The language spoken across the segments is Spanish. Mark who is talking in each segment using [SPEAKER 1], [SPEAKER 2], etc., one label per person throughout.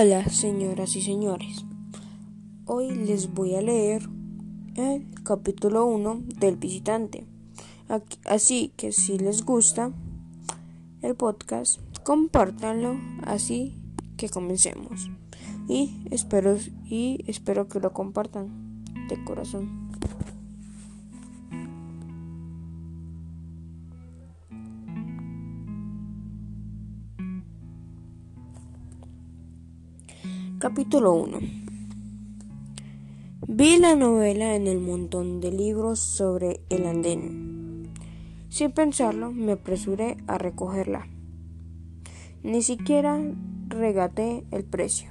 [SPEAKER 1] Hola, señoras y señores. Hoy les voy a leer el capítulo 1 del visitante. Así que si les gusta el podcast, compártanlo así que comencemos. Y espero y espero que lo compartan de corazón. Capítulo 1 Vi la novela en el montón de libros sobre el andén. Sin pensarlo, me apresuré a recogerla. Ni siquiera regaté el precio.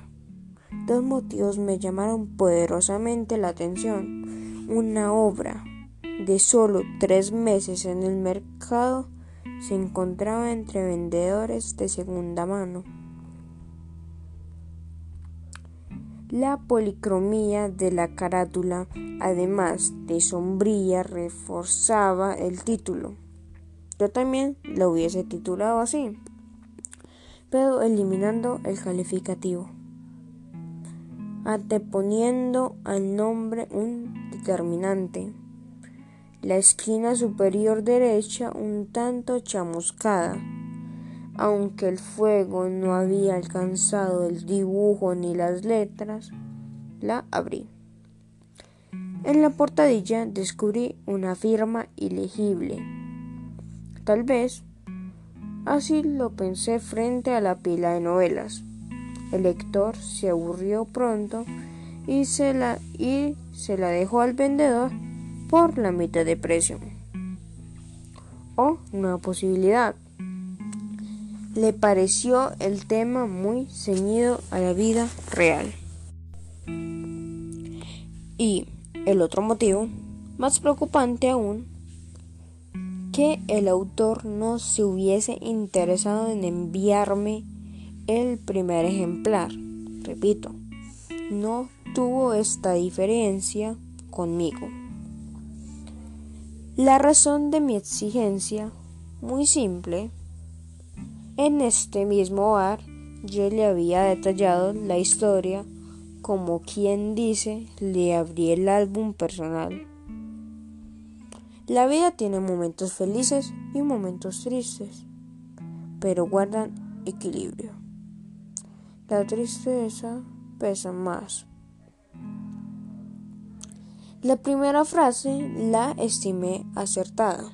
[SPEAKER 1] Dos motivos me llamaron poderosamente la atención. Una obra de solo tres meses en el mercado se encontraba entre vendedores de segunda mano La policromía de la carátula, además de sombría, reforzaba el título. Yo también lo hubiese titulado así, pero eliminando el calificativo, anteponiendo al nombre un determinante. La esquina superior derecha un tanto chamuscada aunque el fuego no había alcanzado el dibujo ni las letras, la abrí. En la portadilla descubrí una firma ilegible. Tal vez así lo pensé frente a la pila de novelas. El lector se aburrió pronto y se la, y se la dejó al vendedor por la mitad de precio. O una posibilidad le pareció el tema muy ceñido a la vida real. Y el otro motivo, más preocupante aún, que el autor no se hubiese interesado en enviarme el primer ejemplar. Repito, no tuvo esta diferencia conmigo. La razón de mi exigencia, muy simple, en este mismo bar yo le había detallado la historia como quien dice le abrí el álbum personal. La vida tiene momentos felices y momentos tristes, pero guardan equilibrio. La tristeza pesa más. La primera frase la estimé acertada,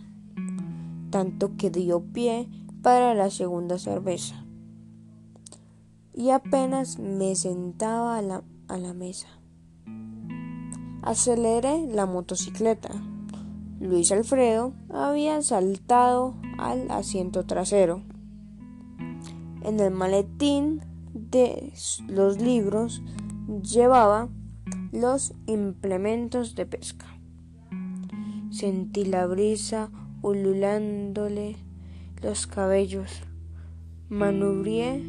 [SPEAKER 1] tanto que dio pie para la segunda cerveza. Y apenas me sentaba a la, a la mesa. Aceleré la motocicleta. Luis Alfredo había saltado al asiento trasero. En el maletín de los libros llevaba los implementos de pesca. Sentí la brisa ululándole los cabellos. Manubrié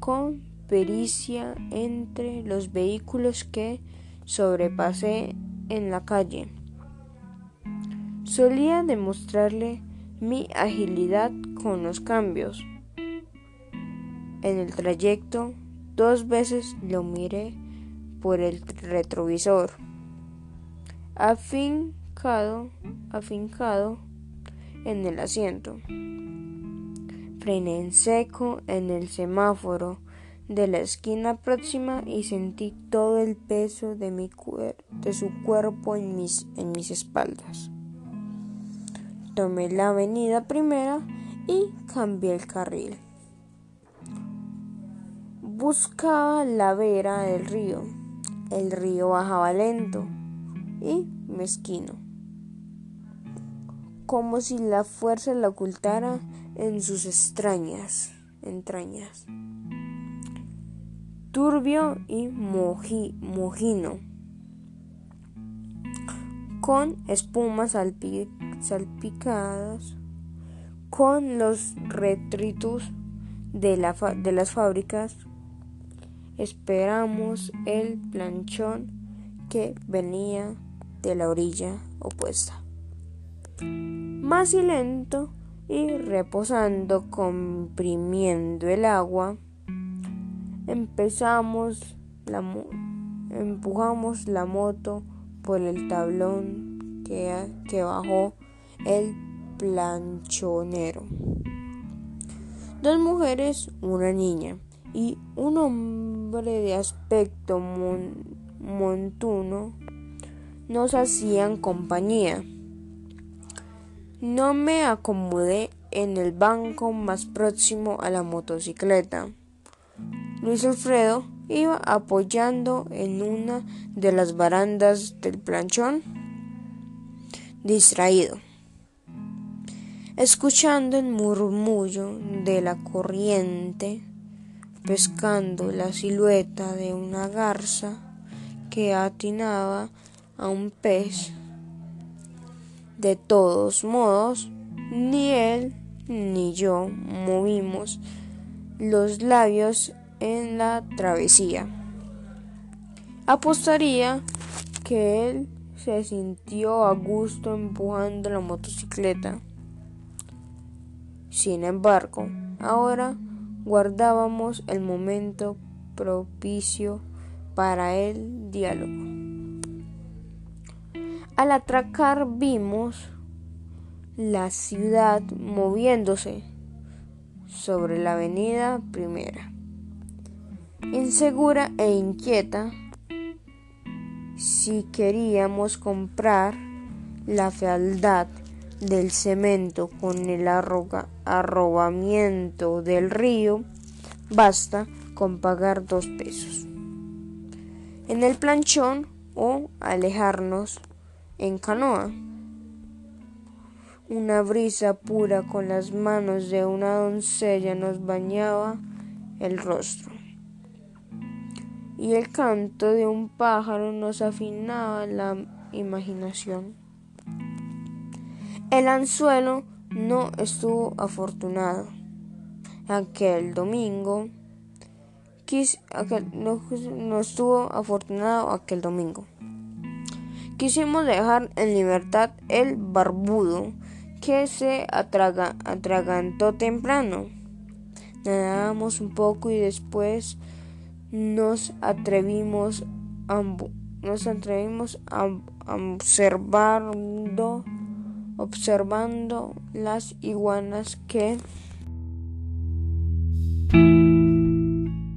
[SPEAKER 1] con pericia entre los vehículos que sobrepasé en la calle. Solía demostrarle mi agilidad con los cambios. En el trayecto dos veces lo miré por el retrovisor. Afincado, afincado en el asiento frené en seco en el semáforo de la esquina próxima y sentí todo el peso de, mi de su cuerpo en mis, en mis espaldas. Tomé la avenida primera y cambié el carril. Buscaba la vera del río. El río bajaba lento y mezquino, como si la fuerza la ocultara en sus extrañas entrañas. Turbio y mojino, con espumas salpicadas, con los retritos de, de las fábricas. Esperamos el planchón que venía de la orilla opuesta. Más y lento y reposando comprimiendo el agua, empezamos empujamos la moto por el tablón que, que bajó el planchonero. Dos mujeres, una niña y un hombre de aspecto montuno nos hacían compañía. No me acomodé en el banco más próximo a la motocicleta. Luis Alfredo iba apoyando en una de las barandas del planchón, distraído, escuchando el murmullo de la corriente, pescando la silueta de una garza que atinaba a un pez. De todos modos, ni él ni yo movimos los labios en la travesía. Apostaría que él se sintió a gusto empujando la motocicleta. Sin embargo, ahora guardábamos el momento propicio para el diálogo. Al atracar vimos la ciudad moviéndose sobre la avenida primera. Insegura e inquieta, si queríamos comprar la fealdad del cemento con el arrobamiento del río, basta con pagar dos pesos. En el planchón o alejarnos en canoa. Una brisa pura con las manos de una doncella nos bañaba el rostro. Y el canto de un pájaro nos afinaba la imaginación. El anzuelo no estuvo afortunado. Aquel domingo no, estuvo afortunado aquel domingo. Quisimos dejar en libertad el barbudo que se atragantó temprano. Nadábamos un poco y después nos atrevimos a, nos atrevimos a, observando, observando las iguanas que